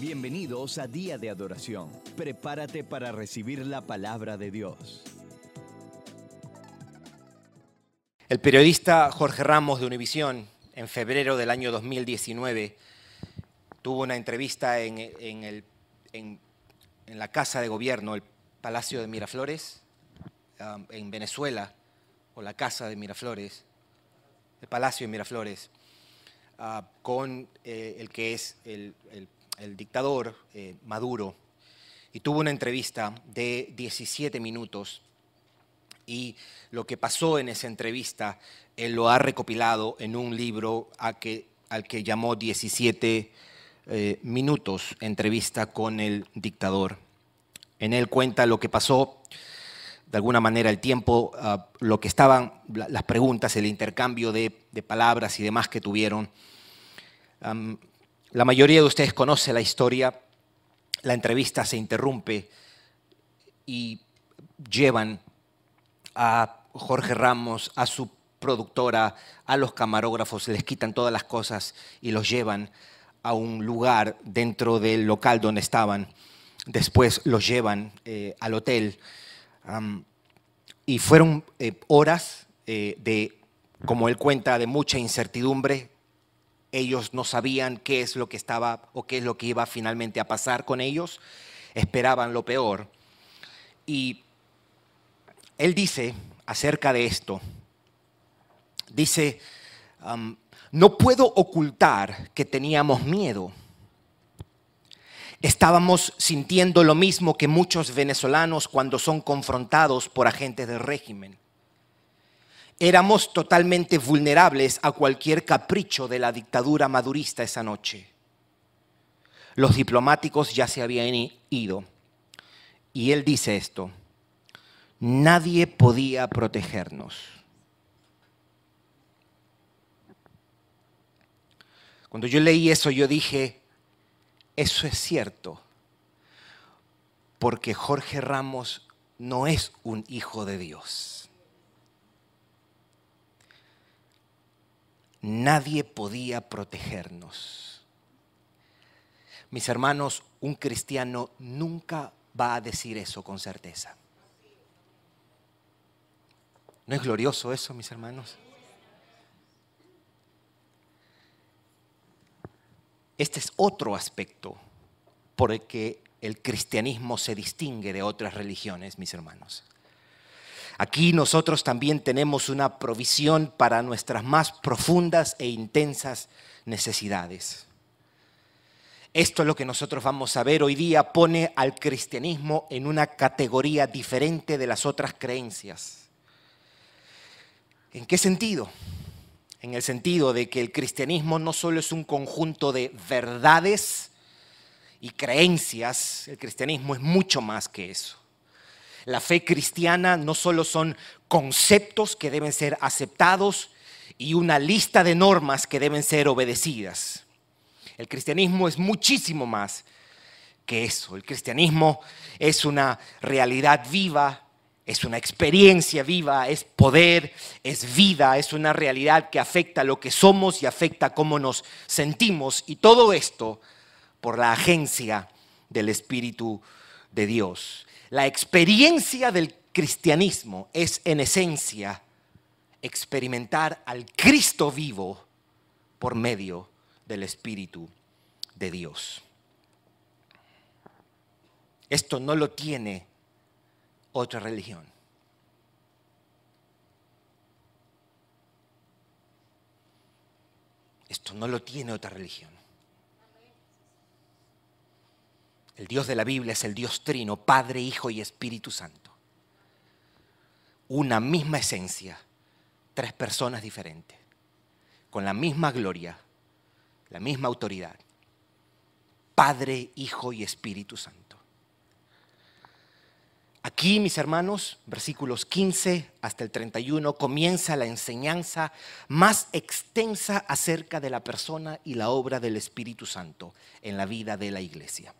Bienvenidos a Día de Adoración. Prepárate para recibir la palabra de Dios. El periodista Jorge Ramos de Univisión, en febrero del año 2019, tuvo una entrevista en, el, en, la Casa de Gobierno, el Palacio de Miraflores, um, en Venezuela, o la Casa de Miraflores, el Palacio de Miraflores, uh, con eh, el que es el, dictador eh, Maduro, y tuvo una entrevista de 17 minutos. Y lo que pasó en esa entrevista, él lo ha recopilado en un libro al que llamó 17 eh, minutos, entrevista con el dictador. En él cuenta lo que pasó, de alguna manera el tiempo, ah, lo que estaban, las preguntas, el intercambio de, palabras y demás que tuvieron. La mayoría de ustedes conoce la historia, la entrevista se interrumpe y llevan a Jorge Ramos, a su productora, a los camarógrafos, les quitan todas las cosas y los llevan a un lugar dentro del local donde estaban. Después los llevan eh, al hotel. y fueron eh, horas eh, de, como él cuenta, de mucha incertidumbre. Ellos no sabían qué es lo que estaba o qué es lo que iba finalmente a pasar con ellos. Esperaban lo peor. Y él dice acerca de esto, dice, no puedo ocultar que teníamos miedo. Estábamos sintiendo lo mismo que muchos venezolanos cuando son confrontados por agentes del régimen. Éramos totalmente vulnerables a cualquier capricho de la dictadura madurista esa noche. Los diplomáticos ya se habían ido. Y él dice esto, nadie podía protegernos. Cuando yo leí eso, yo dije, eso es cierto, porque Jorge Ramos no es un hijo de Dios. Nadie podía protegernos. Mis hermanos, un cristiano nunca va a decir eso con certeza. ¿No es glorioso eso, mis hermanos? Este es otro aspecto por el que el cristianismo se distingue de otras religiones, mis hermanos. Aquí nosotros también tenemos una provisión para nuestras más profundas e intensas necesidades. Esto es lo que nosotros vamos a ver hoy día, pone al cristianismo en una categoría diferente de las otras creencias. ¿En qué sentido? en el sentido de que el cristianismo no solo es un conjunto de verdades y creencias, el cristianismo es mucho más que eso. La fe cristiana no solo son conceptos que deben ser aceptados y una lista de normas que deben ser obedecidas. El cristianismo es muchísimo más que eso. El cristianismo es una realidad viva es una experiencia viva, es poder, es vida, es una realidad que afecta lo que somos y afecta cómo nos sentimos. Y todo esto por la agencia del Espíritu de Dios. La experiencia del cristianismo es en esencia experimentar al Cristo vivo por medio del Espíritu de Dios. Esto no lo tiene otra religión. Esto no lo tiene otra religión. El Dios de la Biblia es el Dios trino, Padre, Hijo y Espíritu Santo. Una misma esencia, tres personas diferentes, con la misma gloria, la misma autoridad. Padre, Hijo y Espíritu Santo. Aquí, mis hermanos, versículos 15 hasta el 31, comienza la enseñanza más extensa acerca de la persona y la obra del Espíritu Santo en la vida de la iglesia.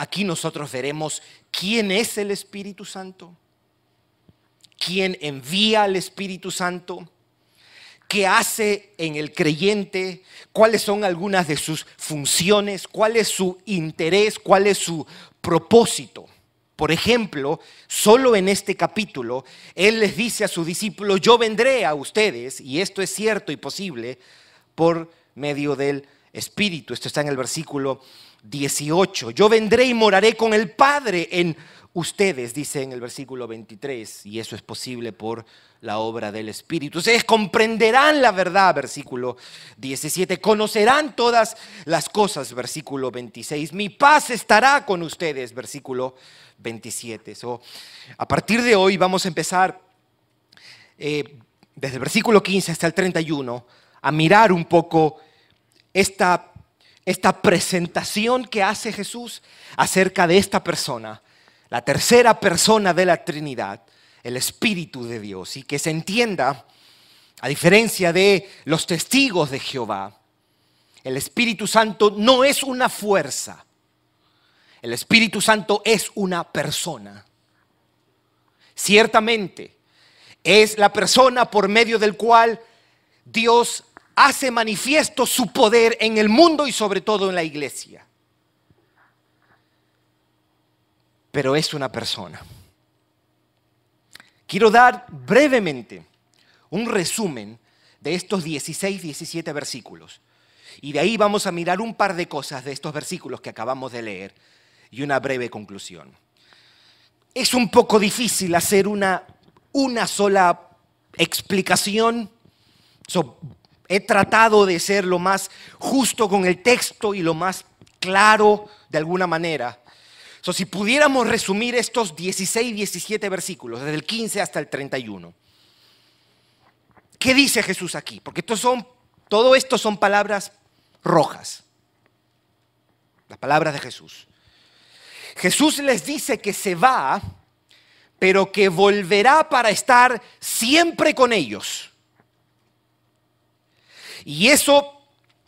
Aquí nosotros veremos quién es el Espíritu Santo, quién envía al Espíritu Santo, qué hace en el creyente, cuáles son algunas de sus funciones, cuál es su interés, cuál es su propósito. Por ejemplo, solo en este capítulo, Él les dice a sus discípulos, yo vendré a ustedes, y esto es cierto y posible, por medio del Espíritu. Esto está en el versículo 18. Yo vendré y moraré con el Padre en ustedes, dice en el versículo 23, y eso es posible por la obra del Espíritu. Ustedes comprenderán la verdad, versículo 17, conocerán todas las cosas, versículo 26. Mi paz estará con ustedes, versículo 27. a partir de hoy vamos a empezar eh, desde el versículo 15 hasta el 31 a mirar un poco esta, esta presentación que hace Jesús acerca de esta persona la tercera persona de la Trinidad, el Espíritu de Dios, y que se entienda, a diferencia de los testigos de Jehová, el Espíritu Santo no es una fuerza, el Espíritu Santo es una persona. Ciertamente, es la persona por medio del cual Dios hace manifiesto su poder en el mundo y sobre todo en la iglesia. pero es una persona. Quiero dar brevemente un resumen de estos 16, 17 versículos. Y de ahí vamos a mirar un par de cosas de estos versículos que acabamos de leer y una breve conclusión. Es un poco difícil hacer una, una sola explicación. He tratado de ser lo más justo con el texto y lo más claro de alguna manera si pudiéramos resumir estos 16, 17 versículos, desde el 15 hasta el 31, ¿qué dice Jesús aquí? Porque son, todo esto son palabras rojas, las palabras de Jesús. Jesús les dice que se va, pero que volverá para estar siempre con ellos. Y eso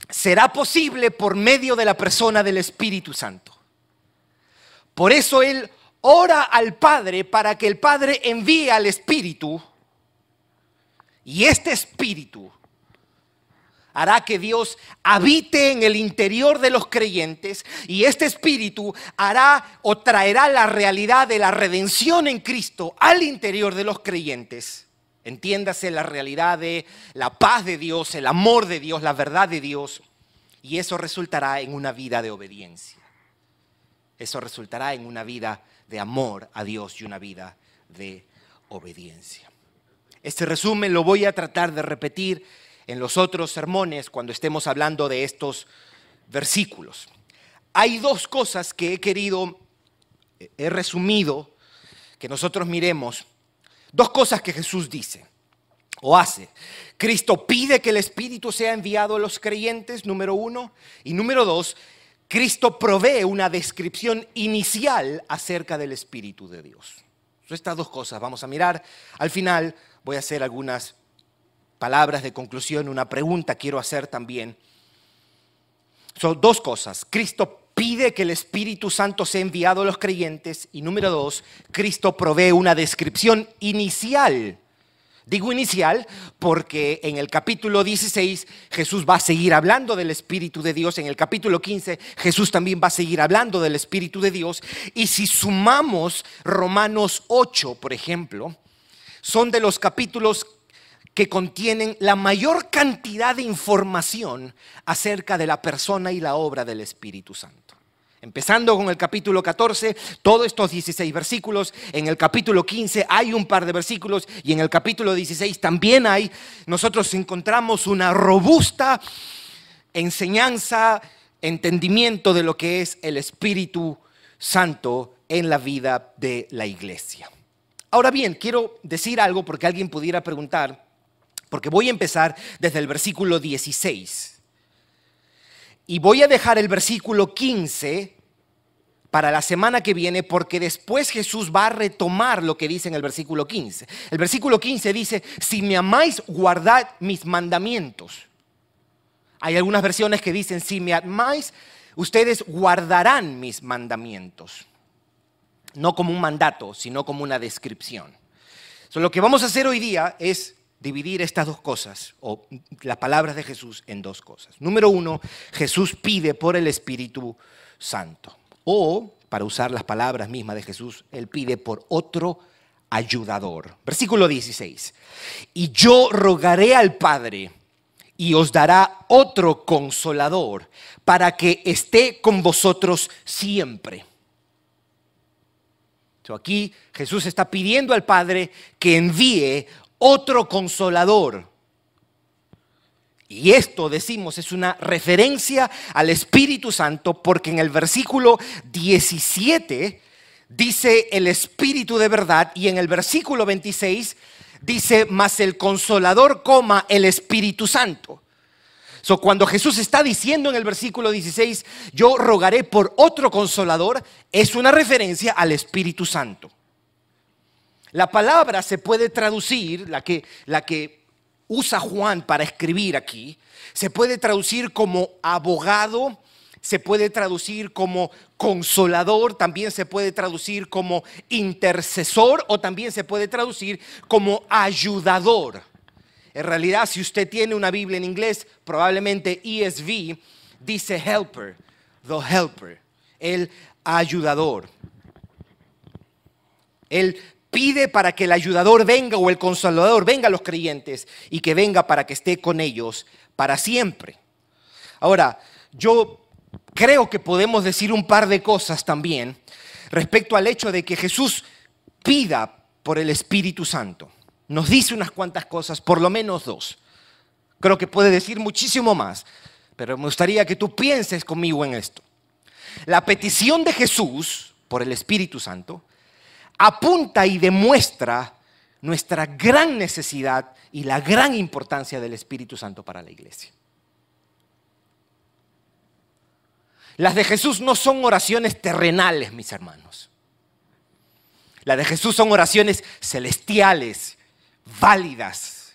será posible por medio de la persona del Espíritu Santo. Por eso Él ora al Padre para que el Padre envíe al Espíritu. Y este Espíritu hará que Dios habite en el interior de los creyentes y este Espíritu hará o traerá la realidad de la redención en Cristo al interior de los creyentes. Entiéndase la realidad de la paz de Dios, el amor de Dios, la verdad de Dios. Y eso resultará en una vida de obediencia. Eso resultará en una vida de amor a Dios y una vida de obediencia. Este resumen lo voy a tratar de repetir en los otros sermones cuando estemos hablando de estos versículos. Hay dos cosas que he querido, he resumido, que nosotros miremos. Dos cosas que Jesús dice o hace. Cristo pide que el Espíritu sea enviado a los creyentes, número uno. Y número dos, Cristo provee una descripción inicial acerca del Espíritu de Dios. Son estas dos cosas. Vamos a mirar. Al final voy a hacer algunas palabras de conclusión, una pregunta quiero hacer también. Son dos cosas. Cristo pide que el Espíritu Santo sea enviado a los creyentes y número dos, Cristo provee una descripción inicial. Digo inicial porque en el capítulo 16 Jesús va a seguir hablando del Espíritu de Dios, en el capítulo 15 Jesús también va a seguir hablando del Espíritu de Dios. Y si sumamos Romanos 8, por ejemplo, son de los capítulos que contienen la mayor cantidad de información acerca de la persona y la obra del Espíritu Santo. Empezando con el capítulo 14, todos estos 16 versículos, en el capítulo 15 hay un par de versículos y en el capítulo 16 también hay, nosotros encontramos una robusta enseñanza, entendimiento de lo que es el Espíritu Santo en la vida de la iglesia. Ahora bien, quiero decir algo porque alguien pudiera preguntar, porque voy a empezar desde el versículo 16. Y voy a dejar el versículo 15 para la semana que viene porque después Jesús va a retomar lo que dice en el versículo 15. El versículo 15 dice, si me amáis, guardad mis mandamientos. Hay algunas versiones que dicen, si me amáis, ustedes guardarán mis mandamientos. No como un mandato, sino como una descripción. lo que vamos a hacer hoy día es dividir estas dos cosas, o las palabras de Jesús, en dos cosas. Número uno, Jesús pide por el Espíritu Santo. O, para usar las palabras mismas de Jesús, Él pide por otro ayudador. Versículo 16. Y yo rogaré al Padre y os dará otro consolador para que esté con vosotros siempre. aquí Jesús está pidiendo al Padre que envíe otro consolador. Y esto, decimos, es una referencia al Espíritu Santo porque en el versículo 17 dice el Espíritu de verdad y en el versículo 26 dice, más el consolador coma el Espíritu Santo. So, cuando Jesús está diciendo en el versículo 16, yo rogaré por otro consolador, es una referencia al Espíritu Santo. La palabra se puede traducir, la que, la que usa Juan para escribir aquí, se puede traducir como abogado, se puede traducir como consolador, también se puede traducir como intercesor o también se puede traducir como ayudador. En realidad, si usted tiene una Biblia en inglés, probablemente ESV dice helper, the helper, el ayudador. El pide para que el ayudador venga o el consolador venga a los creyentes y que venga para que esté con ellos para siempre. Ahora, yo creo que podemos decir un par de cosas también respecto al hecho de que Jesús pida por el Espíritu Santo. Nos dice unas cuantas cosas, por lo menos dos. Creo que puede decir muchísimo más, pero me gustaría que tú pienses conmigo en esto. La petición de Jesús por el Espíritu Santo apunta y demuestra nuestra gran necesidad y la gran importancia del Espíritu Santo para la iglesia. Las de Jesús no son oraciones terrenales, mis hermanos. Las de Jesús son oraciones celestiales, válidas.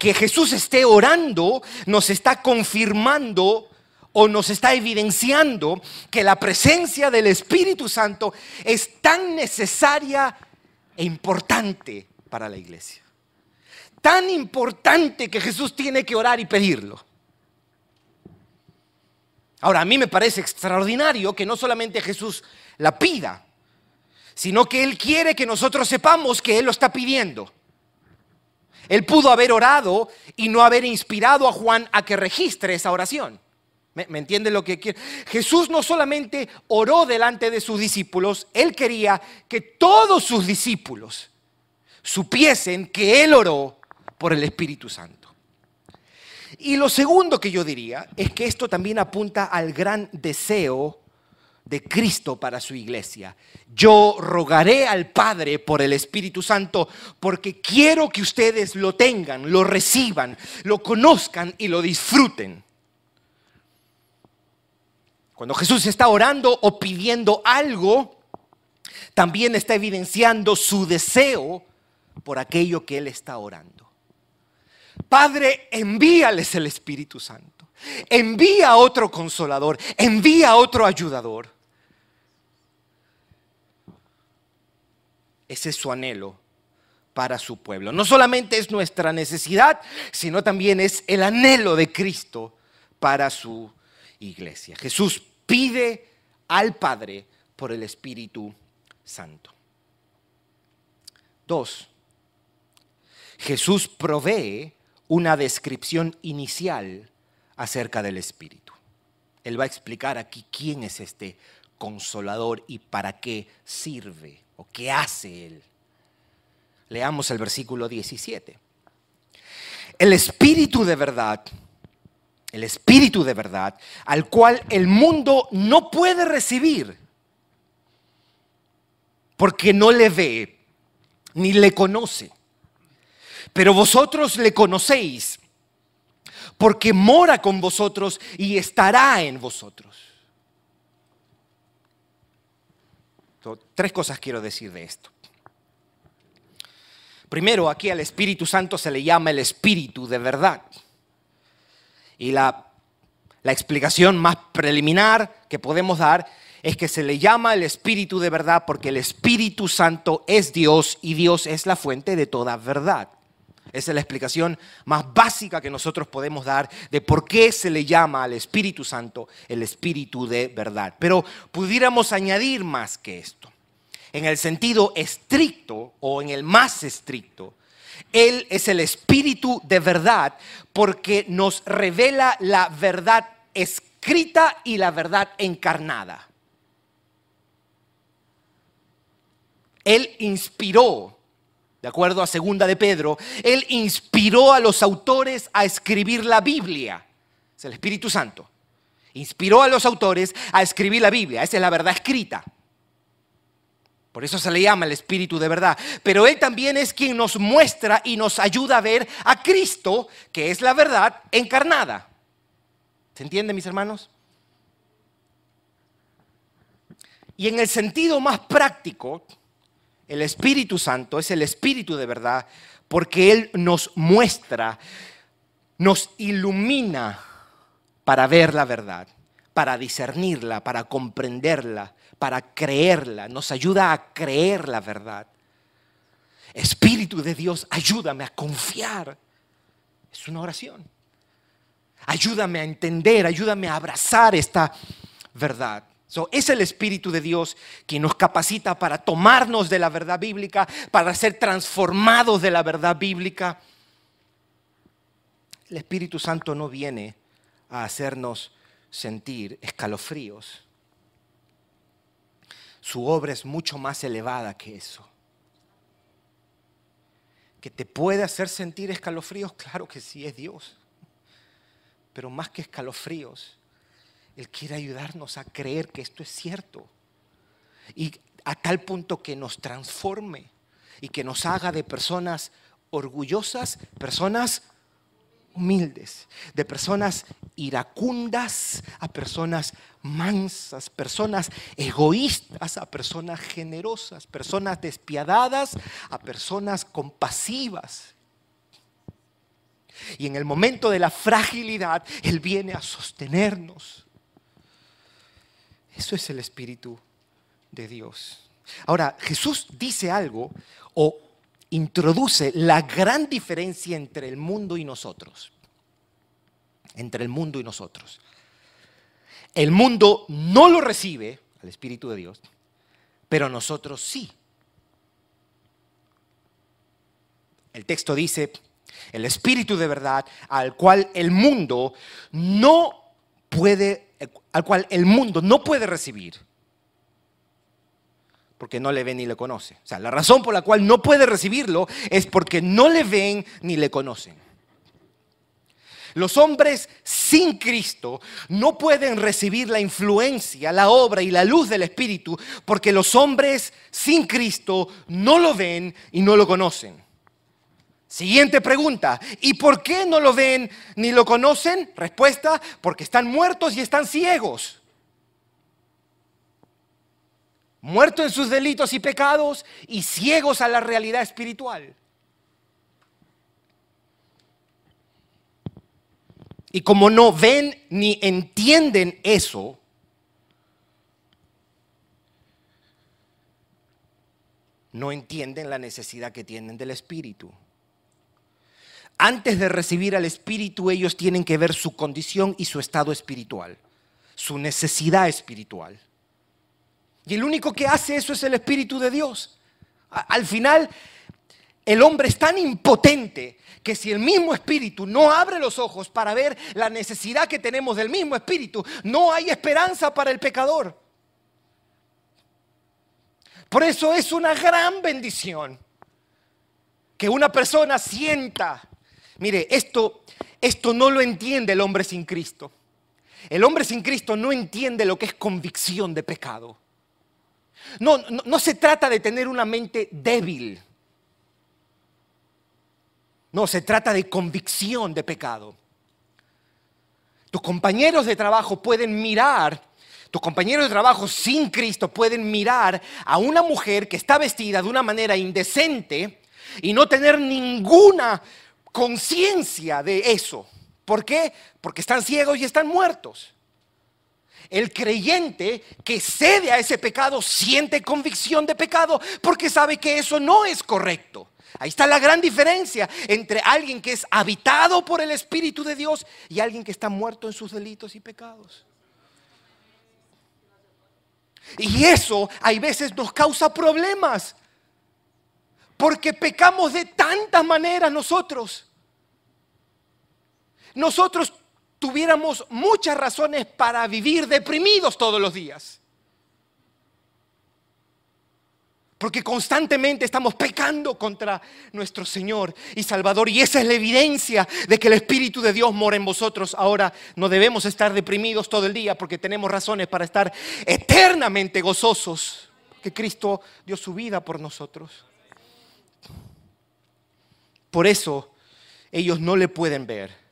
que Jesús esté orando nos está confirmando o nos está evidenciando que la presencia del Espíritu Santo es tan necesaria e importante para la iglesia. Tan importante que Jesús tiene que orar y pedirlo. Ahora, a mí me parece extraordinario que no solamente Jesús la pida, sino que Él quiere que nosotros sepamos que Él lo está pidiendo. Él pudo haber orado y no haber inspirado a Juan a que registre esa oración. ¿Me, entiende lo que quiere? Jesús no solamente oró delante de sus discípulos, Él quería que todos sus discípulos supiesen que Él oró por el Espíritu Santo. Y lo segundo que yo diría es que esto también apunta al gran deseo de Cristo para su iglesia. Yo rogaré al Padre por el Espíritu Santo porque quiero que ustedes lo tengan, lo reciban, lo conozcan y lo disfruten. Cuando Jesús está orando o pidiendo algo, también está evidenciando su deseo por aquello que Él está orando. Padre, envíales el Espíritu Santo. Envía otro consolador. Envía otro ayudador. Ese es su anhelo para su pueblo. No solamente es nuestra necesidad, sino también es el anhelo de Cristo para su iglesia. Jesús pide al Padre por el Espíritu Santo. Dos, Jesús provee una descripción inicial acerca del Espíritu. Él va a explicar aquí quién es este consolador y para qué sirve o qué hace Él. Leamos el versículo 17. El Espíritu de verdad el Espíritu de verdad, al cual el mundo no puede recibir, porque no le ve ni le conoce. Pero vosotros le conocéis, porque mora con vosotros y estará en vosotros. tres cosas quiero decir de esto. Primero, aquí al Espíritu Santo se le llama el Espíritu de verdad. Y la, explicación más preliminar que podemos dar es que se le llama el Espíritu de verdad porque el Espíritu Santo es Dios y Dios es la fuente de toda verdad. Esa es la explicación más básica que nosotros podemos dar de por qué se le llama al Espíritu Santo el Espíritu de verdad. Pero pudiéramos añadir más que esto. En el sentido estricto o en el más estricto, Él es el Espíritu de verdad porque nos revela la verdad escrita y la verdad encarnada. Él inspiró de acuerdo a segunda de Pedro, él inspiró a los autores a escribir la Biblia. Es el Espíritu Santo. Inspiró a los autores a escribir la Biblia. Esa es la verdad escrita. Por eso se le llama el Espíritu de verdad. Pero Él también es quien nos muestra y nos ayuda a ver a Cristo, que es la verdad encarnada. ¿Se entiende, mis hermanos? Y en el sentido más práctico, el Espíritu Santo es el Espíritu de verdad porque Él nos muestra, nos ilumina para ver la verdad, para discernirla, para comprenderla, para creerla, nos ayuda a creer la verdad. Espíritu de Dios, ayúdame a confiar. Es una oración. Ayúdame a entender, ayúdame a abrazar esta verdad es el Espíritu de Dios quien nos capacita para tomarnos de la verdad bíblica, para ser transformados de la verdad bíblica. El Espíritu Santo no viene a hacernos sentir escalofríos. Su obra es mucho más elevada que eso. ¿Que te puede hacer sentir escalofríos? Claro que sí, es Dios. Pero más que escalofríos, él quiere ayudarnos a creer que esto es cierto. Y a tal punto que nos transforme y que nos haga de personas orgullosas, personas humildes, de personas iracundas a personas mansas, personas egoístas a personas generosas, personas despiadadas a personas compasivas. Y en el momento de la fragilidad, Él viene a sostenernos eso es el Espíritu de Dios. Ahora, Jesús dice algo o introduce la gran diferencia entre el mundo y nosotros. Entre el mundo y nosotros. El mundo no lo recibe al Espíritu de Dios, pero nosotros sí. El texto dice, el Espíritu de verdad al cual el mundo no puede al cual el mundo no puede recibir porque no le ven ni le conoce. O sea, la razón por la cual no puede recibirlo es porque no le ven ni le conocen. Los hombres sin Cristo no pueden recibir la influencia, la obra y la luz del Espíritu porque los hombres sin Cristo no lo ven y no lo conocen. Siguiente pregunta, ¿y por qué no lo ven ni lo conocen? Respuesta, porque están muertos y están ciegos. Muertos en sus delitos y pecados y ciegos a la realidad espiritual. Y como no ven ni entienden eso, no entienden la necesidad que tienen del Espíritu. Antes de recibir al Espíritu, ellos tienen que ver su condición y su estado espiritual, su necesidad espiritual. Y el único que hace eso es el Espíritu de Dios. Al final, el hombre es tan impotente que si el mismo Espíritu no abre los ojos para ver la necesidad que tenemos del mismo Espíritu, no hay esperanza para el pecador. Por eso es una gran bendición que una persona sienta Mire, esto, esto no lo entiende el hombre sin Cristo. El hombre sin Cristo no entiende lo que es convicción de pecado. No, no, se trata de tener una mente débil. No, se trata de convicción de pecado. Tus compañeros de trabajo pueden mirar, tus compañeros de trabajo sin Cristo pueden mirar a una mujer que está vestida de una manera indecente y no tener ninguna conciencia de eso. ¿Por qué? Porque están ciegos y están muertos. El creyente que cede a ese pecado siente convicción de pecado porque sabe que eso no es correcto. Ahí está la gran diferencia entre alguien que es habitado por el Espíritu de Dios y alguien que está muerto en sus delitos y pecados. Y eso hay veces nos causa problemas. Porque pecamos de tantas maneras nosotros. Nosotros tuviéramos muchas razones para vivir deprimidos todos los días. Porque constantemente estamos pecando contra nuestro Señor y Salvador. Y esa es la evidencia de que el Espíritu de Dios mora en vosotros. Ahora no debemos estar deprimidos todo el día porque tenemos razones para estar eternamente gozosos. Que Cristo dio su vida por nosotros. Por eso ellos no le pueden ver,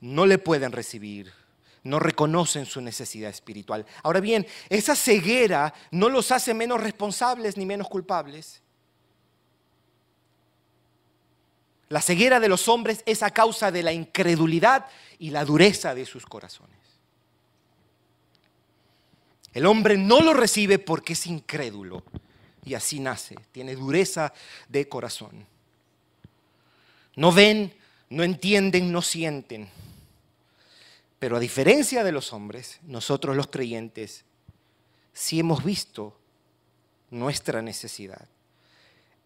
no le pueden recibir, no reconocen su necesidad espiritual. Ahora bien, esa ceguera no los hace menos responsables ni menos culpables. La ceguera de los hombres es a causa de la incredulidad y la dureza de sus corazones. El hombre no lo recibe porque es incrédulo y así nace, tiene dureza de corazón. No ven, no entienden, no sienten. Pero a diferencia de los hombres, nosotros los creyentes sí hemos visto nuestra necesidad.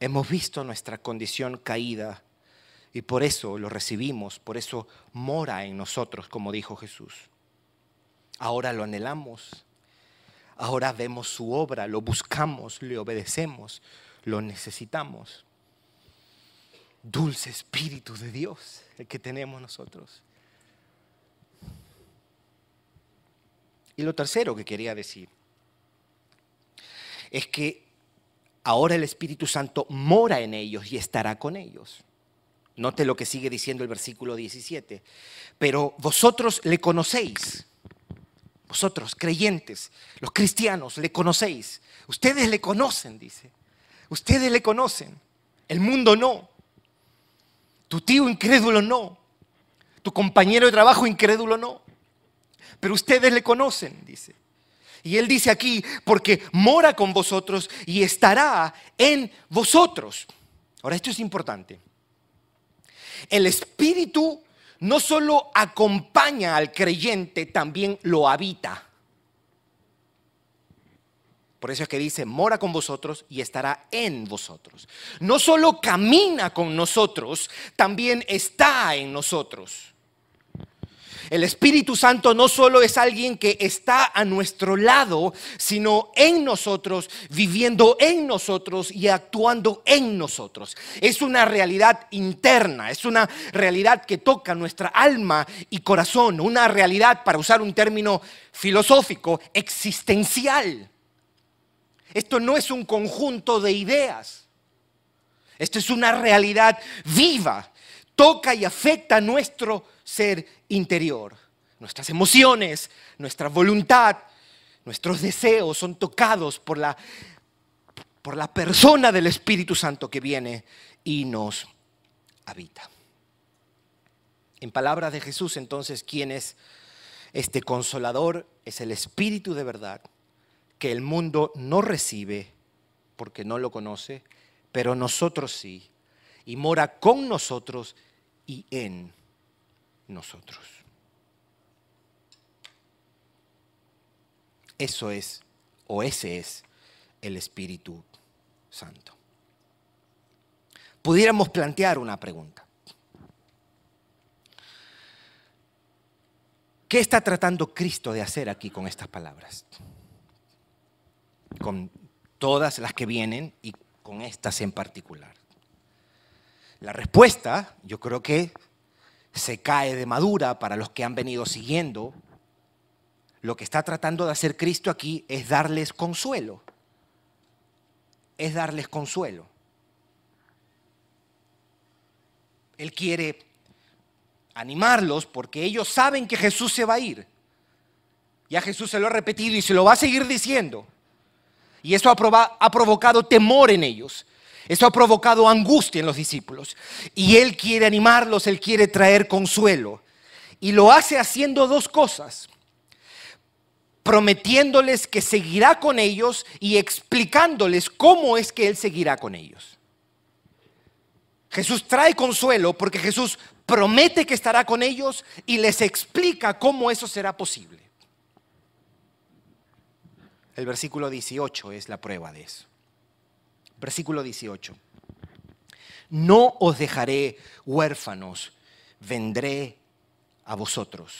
Hemos visto nuestra condición caída y por eso lo recibimos, por eso mora en nosotros, como dijo Jesús. Ahora lo anhelamos, ahora vemos su obra, lo buscamos, le obedecemos, lo necesitamos. Dulce Espíritu de Dios, el que tenemos nosotros. Y lo tercero que quería decir es que ahora el Espíritu Santo mora en ellos y estará con ellos. Note lo que sigue diciendo el versículo 17. Pero vosotros le conocéis. Vosotros, creyentes, los cristianos, le conocéis. Ustedes le conocen, dice. Ustedes le conocen. El mundo no. Tu tío incrédulo no. Tu compañero de trabajo incrédulo no pero ustedes le conocen, dice. Y él dice aquí, porque mora con vosotros y estará en vosotros. Ahora, esto es importante. El Espíritu no solo acompaña al creyente, también lo habita. Por eso es que dice, mora con vosotros y estará en vosotros. No solo camina con nosotros, también está en nosotros. El Espíritu Santo no solo es alguien que está a nuestro lado, sino en nosotros, viviendo en nosotros y actuando en nosotros. Es una realidad interna, es una realidad que toca nuestra alma y corazón, una realidad, para usar un término filosófico, existencial. Esto no es un conjunto de ideas. Esto es una realidad viva. Toca y afecta nuestro ser interior. Nuestras emociones, nuestra voluntad, nuestros deseos son tocados por la, por la persona del Espíritu Santo que viene y nos habita. En palabras de Jesús, entonces, ¿quién es este consolador? Es el Espíritu de verdad que el mundo no recibe porque no lo conoce, pero nosotros sí. Y mora con nosotros y en nosotros. Eso es, o ese es, el Espíritu Santo. Pudiéramos plantear una pregunta. ¿Qué está tratando Cristo de hacer aquí con estas palabras? Con todas las que vienen y con estas en particular. La respuesta, yo creo que se cae de madura para los que han venido siguiendo, lo que está tratando de hacer Cristo aquí es darles consuelo. Es darles consuelo. Él quiere animarlos porque ellos saben que Jesús se va a ir. Ya Jesús se lo ha repetido y se lo va a seguir diciendo. Y eso ha, ha provocado temor en ellos. Eso ha provocado angustia en los discípulos. Y Él quiere animarlos, Él quiere traer consuelo. Y lo hace haciendo dos cosas. prometiéndoles que seguirá con ellos y explicándoles cómo es que Él seguirá con ellos. Jesús trae consuelo porque Jesús promete que estará con ellos y les explica cómo eso será posible. El versículo 18 es la prueba de eso. Versículo 18. No os dejaré huérfanos, vendré a vosotros.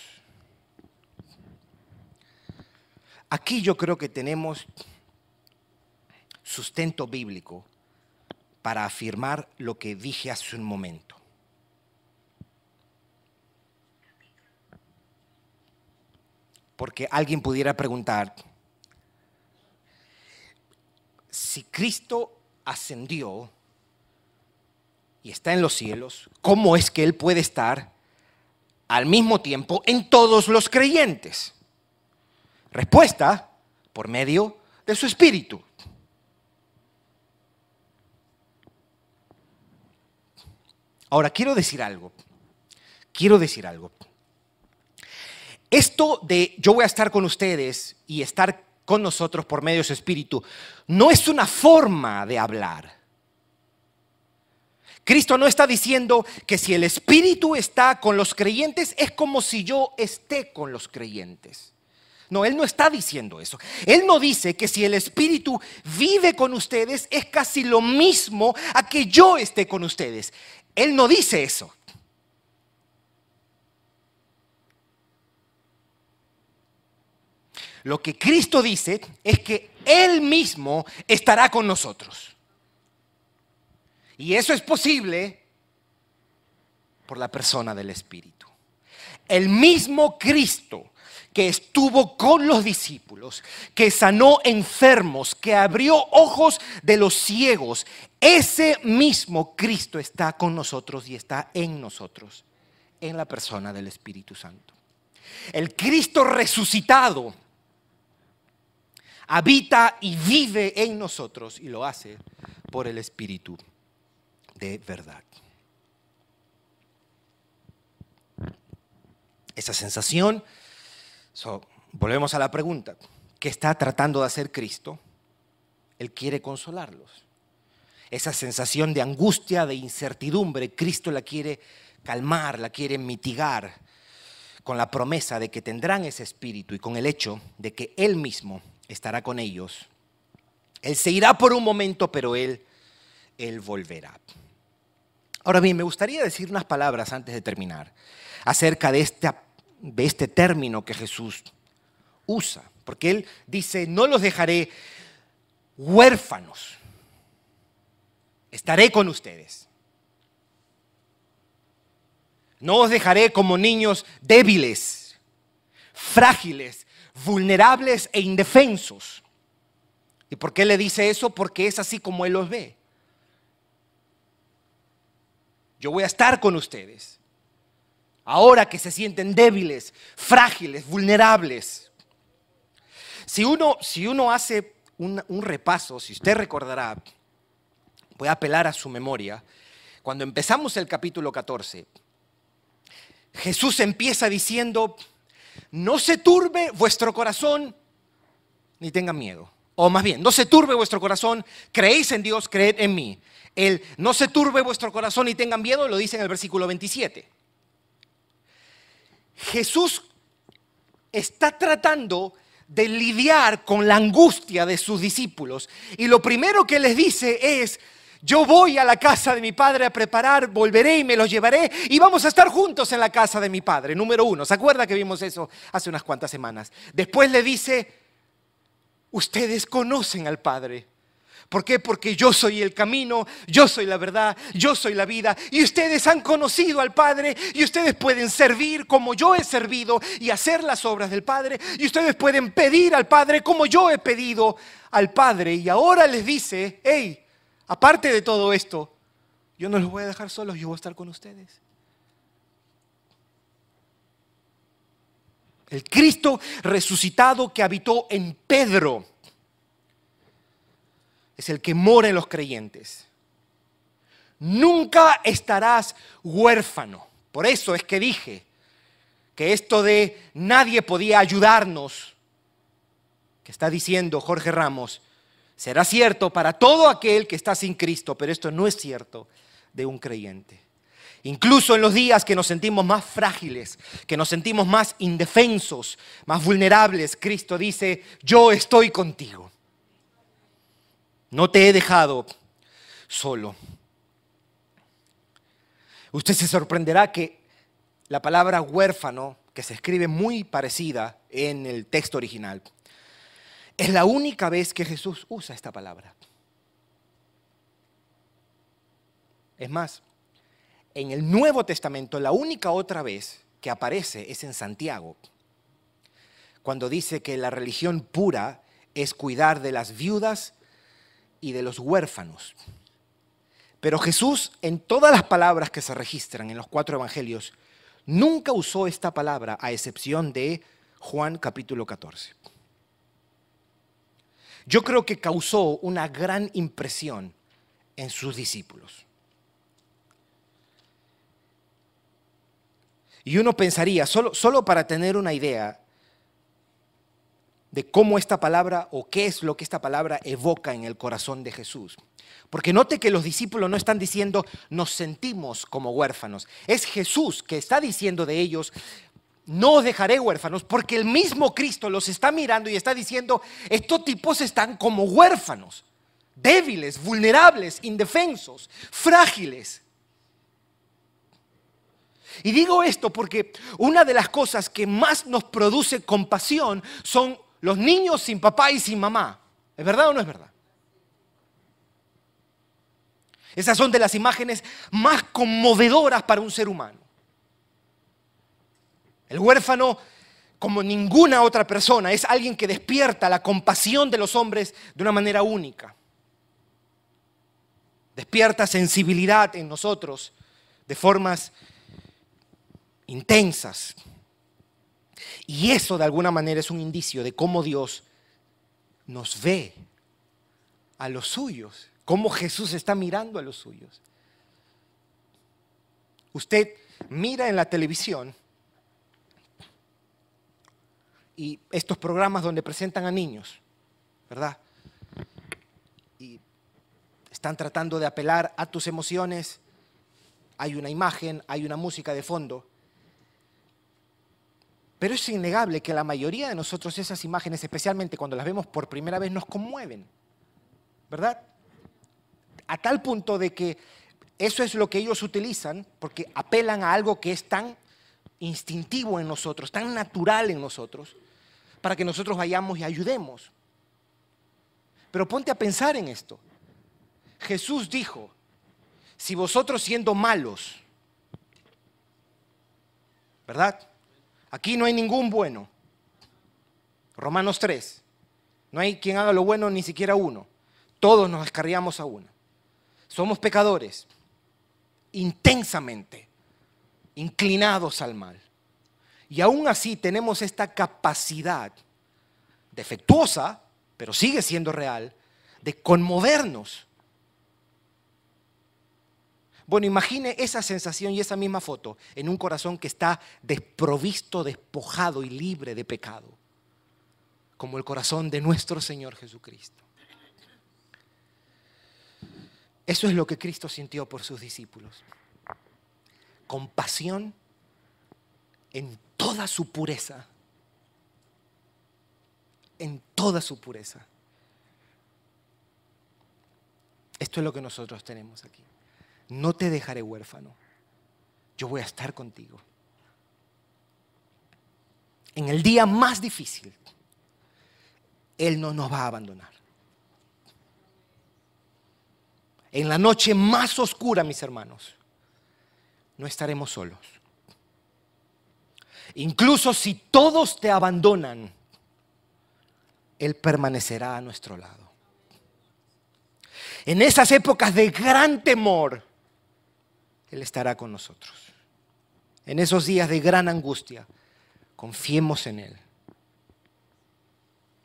Aquí yo creo que tenemos sustento bíblico para afirmar lo que dije hace un momento. Porque alguien pudiera preguntar, si Cristo ascendió y está en los cielos, ¿cómo es que Él puede estar al mismo tiempo en todos los creyentes? Respuesta, por medio de su espíritu. Ahora, quiero decir algo. Quiero decir algo. Esto de yo voy a estar con ustedes y estar con nosotros por medio de su espíritu no es una forma de hablar. Cristo no está diciendo que si el espíritu está con los creyentes es como si yo esté con los creyentes. No, Él no está diciendo eso. Él no dice que si el Espíritu vive con ustedes es casi lo mismo a que yo esté con ustedes. Él no dice eso. Lo que Cristo dice es que Él mismo estará con nosotros. Y eso es posible por la persona del Espíritu. El mismo Cristo que estuvo con los discípulos, que sanó enfermos, que abrió ojos de los ciegos. Ese mismo Cristo está con nosotros y está en nosotros, en la persona del Espíritu Santo. El Cristo resucitado habita y vive en nosotros y lo hace por el Espíritu de verdad. Esa sensación volvemos a la pregunta. ¿Qué está tratando de hacer Cristo? Él quiere consolarlos. Esa sensación de angustia, de incertidumbre, Cristo la quiere calmar, la quiere mitigar con la promesa de que tendrán ese espíritu y con el hecho de que Él mismo estará con ellos. Él se irá por un momento, pero Él, Él volverá. Ahora bien, me gustaría decir unas palabras antes de terminar acerca de de este término que Jesús usa, porque Él dice, no los dejaré huérfanos, estaré con ustedes. No os dejaré como niños débiles, frágiles, vulnerables e indefensos. ¿Y por qué le dice eso? Porque es así como Él los ve. Yo voy a estar con ustedes ahora que se sienten débiles, frágiles, vulnerables. Si uno, si uno hace un, un, repaso, si usted recordará, voy a apelar a su memoria, cuando empezamos el capítulo 14, Jesús empieza diciendo, no se turbe vuestro corazón ni tengan miedo. O más bien, no se turbe vuestro corazón, creéis en Dios, creed en mí. El no se turbe vuestro corazón y tengan miedo lo dice en el versículo 27. Jesús está tratando de lidiar con la angustia de sus discípulos. Y lo primero que les dice es, yo voy a la casa de mi padre a preparar, volveré y me los llevaré y vamos a estar juntos en la casa de mi padre. Número uno, ¿se acuerda que vimos eso hace unas cuantas semanas? Después le dice, ustedes conocen al Padre ¿Por qué? Porque yo soy el camino, yo soy la verdad, yo soy la vida. Y ustedes han conocido al Padre y ustedes pueden servir como yo he servido y hacer las obras del Padre. Y ustedes pueden pedir al Padre como yo he pedido al Padre. Y ahora les dice, hey, aparte de todo esto, yo no los voy a dejar solos, yo voy a estar con ustedes. El Cristo resucitado que habitó en Pedro es el que mora en los creyentes. Nunca estarás huérfano. Por eso es que dije que esto de nadie podía ayudarnos que está diciendo Jorge Ramos será cierto para todo aquel que está sin Cristo, pero esto no es cierto de un creyente. Incluso en los días que nos sentimos más frágiles, que nos sentimos más indefensos, más vulnerables, Cristo dice, yo estoy contigo. No te he dejado solo. Usted se sorprenderá que la palabra huérfano, que se escribe muy parecida en el texto original, es la única vez que Jesús usa esta palabra. Es más, en el Nuevo Testamento la única otra vez que aparece es en Santiago, cuando dice que la religión pura es cuidar de las viudas y de los huérfanos. Pero Jesús, en todas las palabras que se registran en los cuatro evangelios, nunca usó esta palabra a excepción de Juan capítulo 14. Yo creo que causó una gran impresión en sus discípulos. Y uno pensaría, solo, solo para tener una idea de cómo esta palabra o qué es lo que esta palabra evoca en el corazón de Jesús. Porque note que los discípulos no están diciendo nos sentimos como huérfanos. Es Jesús que está diciendo de ellos, no os dejaré huérfanos, porque el mismo Cristo los está mirando y está diciendo, estos tipos están como huérfanos, débiles, vulnerables, indefensos, frágiles. Y digo esto porque una de las cosas que más nos produce compasión son los niños sin papá y sin mamá. ¿Es verdad o no es verdad? Esas son de las imágenes más conmovedoras para un ser humano. El huérfano, como ninguna otra persona, es alguien que despierta la compasión de los hombres de una manera única. Despierta sensibilidad en nosotros de formas intensas. Y eso de alguna manera es un indicio de cómo Dios nos ve a los suyos, cómo Jesús está mirando a los suyos. Usted mira en la televisión y estos programas donde presentan a niños, ¿verdad? Y están tratando de apelar a tus emociones, hay una imagen, hay una música de fondo. Pero es innegable que la mayoría de nosotros esas imágenes, especialmente cuando las vemos por primera vez, nos conmueven, ¿verdad? A tal punto de que eso es lo que ellos utilizan porque apelan a algo que es tan instintivo en nosotros, tan natural en nosotros, para que nosotros vayamos y ayudemos. Pero ponte a pensar en esto. Jesús dijo, si vosotros siendo malos, ¿verdad? Aquí no hay ningún bueno. Romanos 3. No hay quien haga lo bueno ni siquiera uno. Todos nos descarriamos a uno. Somos pecadores, intensamente inclinados al mal. Y aún así tenemos esta capacidad defectuosa, pero sigue siendo real, de conmovernos bueno, imagine esa sensación y esa misma foto en un corazón que está desprovisto, despojado y libre de pecado, como el corazón de nuestro Señor Jesucristo. Eso es lo que Cristo sintió por sus discípulos. Compasión en toda su pureza. En toda su pureza. Esto es lo que nosotros tenemos aquí no te dejaré huérfano, yo voy a estar contigo. En el día más difícil, Él no nos va a abandonar. En la noche más oscura, mis hermanos, no estaremos solos. Incluso si todos te abandonan, Él permanecerá a nuestro lado. En esas épocas de gran temor, él estará con nosotros. En esos días de gran angustia, confiemos en Él.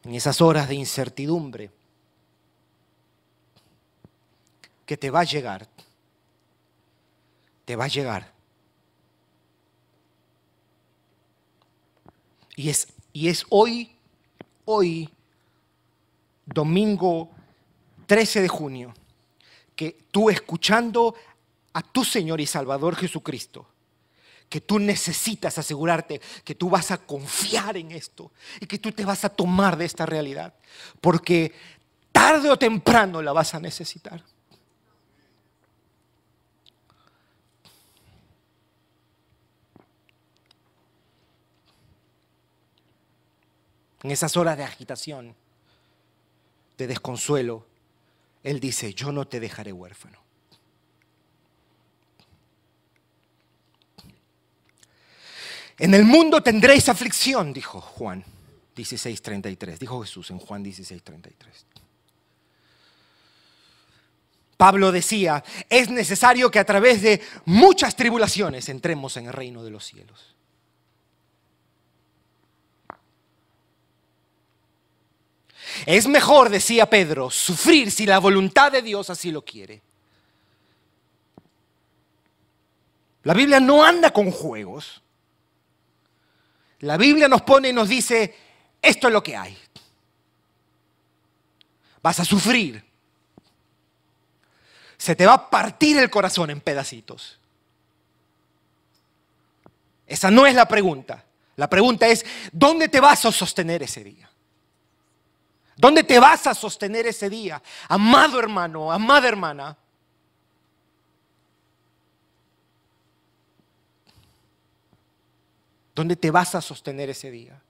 En esas horas de incertidumbre, que te va a llegar, te va a llegar. Y es, y es hoy, hoy domingo 13 de junio, que tú escuchando a tu Señor y Salvador Jesucristo, que tú necesitas asegurarte que tú vas a confiar en esto y que tú te vas a tomar de esta realidad, porque tarde o temprano la vas a necesitar. En esas horas de agitación, de desconsuelo, Él dice, yo no te dejaré huérfano. En el mundo tendréis aflicción, dijo Juan 16:33. Dijo Jesús en Juan 16:33. Pablo decía, es necesario que a través de muchas tribulaciones entremos en el reino de los cielos. Es mejor, decía Pedro, sufrir si la voluntad de Dios así lo quiere. La Biblia no anda con juegos. La Biblia nos pone y nos dice, esto es lo que hay. Vas a sufrir. Se te va a partir el corazón en pedacitos. Esa no es la pregunta. La pregunta es, ¿dónde te vas a sostener ese día? ¿Dónde te vas a sostener ese día? Amado hermano, amada hermana. ¿Dónde te vas a sostener ese día?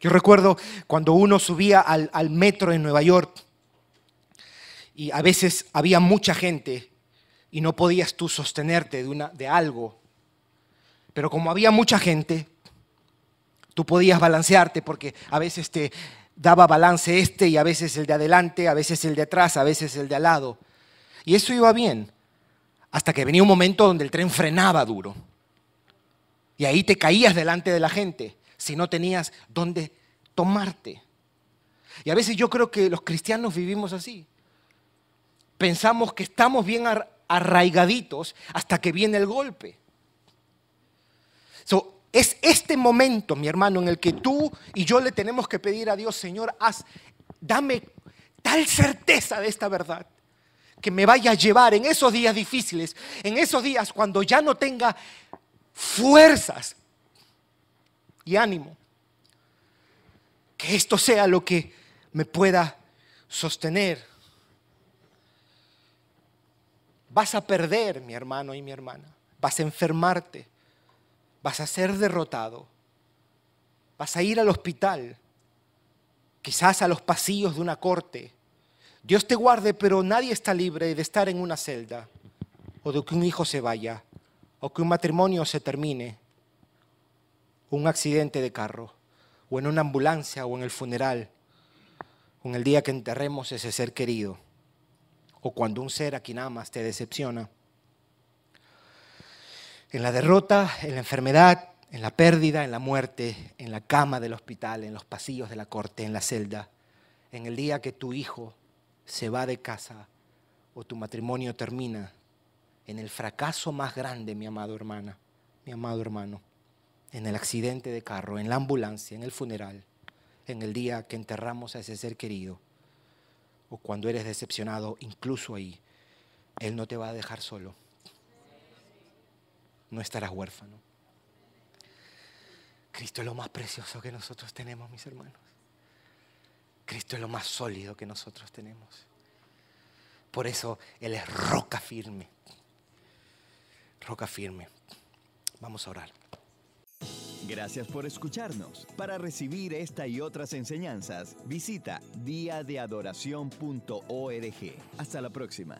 Yo recuerdo cuando uno subía al, al, metro en Nueva York y a veces había mucha gente y no podías tú sostenerte de, una, de algo. Pero como había mucha gente, Tú podías balancearte porque a veces te daba balance este y a veces el de adelante, a veces el de atrás, a veces el de al lado. Y eso iba bien, hasta que venía un momento donde el tren frenaba duro. Y ahí te caías delante de la gente si no tenías dónde tomarte. Y a veces yo creo que los cristianos vivimos así. Pensamos que estamos bien arraigaditos hasta que viene el golpe. Es este momento, mi hermano, en el que tú y yo le tenemos que pedir a Dios, Señor, haz, dame tal certeza de esta verdad que me vaya a llevar en esos días difíciles, en esos días cuando ya no tenga fuerzas y ánimo. Que esto sea lo que me pueda sostener. Vas a perder, mi hermano y mi hermana. Vas a enfermarte vas a ser derrotado, vas a ir al hospital, quizás a los pasillos de una corte. Dios te guarde, pero nadie está libre de estar en una celda, o de que un hijo se vaya, o que un matrimonio se termine, un accidente de carro, o en una ambulancia, o en el funeral, o en el día que enterremos ese ser querido, o cuando un ser a quien amas te decepciona en la derrota, en la enfermedad, en la pérdida, en la muerte, en la cama del hospital, en los pasillos de la corte, en la celda, en el día que tu hijo se va de casa o tu matrimonio termina, en el fracaso más grande, mi amado hermana, mi amado hermano, en el accidente de carro, en la ambulancia, en el funeral, en el día que enterramos a ese ser querido, o cuando eres decepcionado, incluso ahí, Él no te va a dejar solo no estarás huérfano. Cristo es lo más precioso que nosotros tenemos, mis hermanos. Cristo es lo más sólido que nosotros tenemos. Por eso Él es roca firme. Roca firme. Vamos a orar. Gracias por escucharnos. Para recibir esta y otras enseñanzas, visita diadeadoración.org. Hasta la próxima.